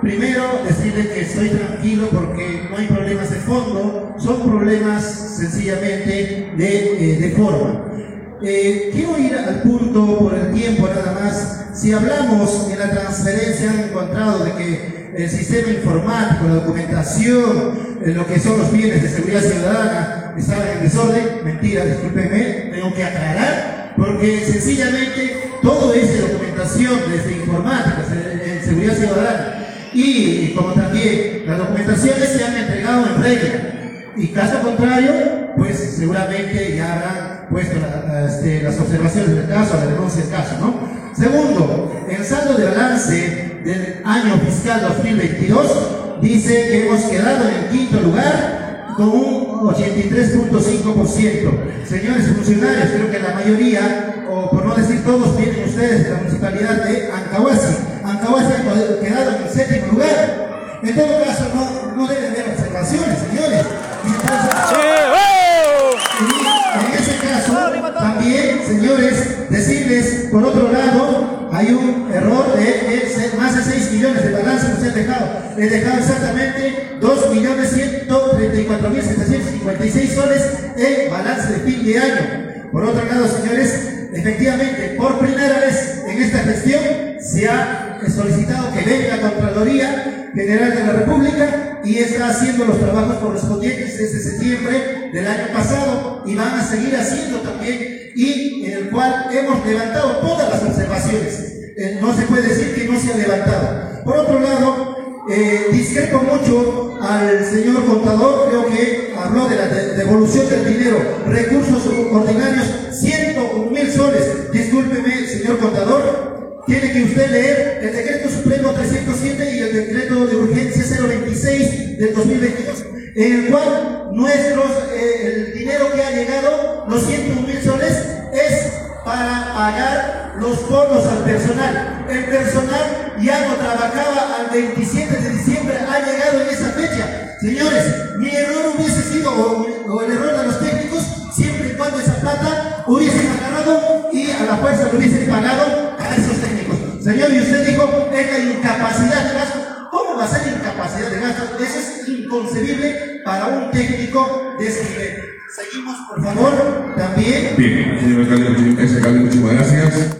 Primero, decirle que estoy tranquilo porque no hay problemas de fondo, son problemas sencillamente de, eh, forma. Eh, quiero ir al punto por el tiempo nada más. Si hablamos en la transferencia, han encontrado de que el sistema informático, la documentación, eh, lo que son los bienes de seguridad ciudadana, estaban en desorden. Mentira, discúlpenme, tengo que aclarar, porque sencillamente todo es de documentación, desde informática, en seguridad ciudadana, y como también las documentaciones se han entregado en regla. Y caso contrario, pues seguramente ya habrán puesto este, las observaciones del caso, la denuncia del caso, ¿no? Segundo, el saldo de balance del año fiscal 2022 dice que hemos quedado en el quinto lugar con un 83.5%. Señores funcionarios, creo que la mayoría, o por no decir todos, vienen ustedes de la municipalidad de Ancahuasi. Ancahuasi ha quedado en el séptimo lugar. En todo caso, no, no deben haber observaciones, señores. en ese caso, también, señores, decirles, por otro lado, hay un error de, más de 6 millones de balance que se han dejado. He dejado exactamente 2.134.756 soles en balance de fin de año. Por otro lado, señores, efectivamente, por primera vez en esta gestión se ha solicitado que Contraloría General de la República y está haciendo los trabajos correspondientes desde septiembre del año pasado y van a seguir haciendo también y en el cual hemos levantado todas las observaciones. Eh, no se puede decir que no se ha levantado. Por otro lado, eh, discrepo mucho al señor contador, creo que habló de la devolución del dinero, recursos ordinarios, 101 mil soles. Discúlpeme, señor contador, tiene que usted leer el decreto urgencia 026 del 2022, en el cual nuestros, eh, el dinero que ha llegado, los 101 mil soles, es para pagar los bonos al personal. El personal ya no trabajaba al 27 de diciembre, ha llegado en esa fecha. Señores, mi error hubiese sido, o, el error de los técnicos, siempre y cuando esa plata hubiesen agarrado y a la fuerza lo hubiesen pagado a esos técnicos. Señor, y usted dijo, es la incapacidad de gasto. ¿Cómo va a ser incapacidad de gasto? Eso es inconcebible para un técnico de ese nivel. Seguimos, por favor, también. Bien, señor alcalde, muchísimas gracias.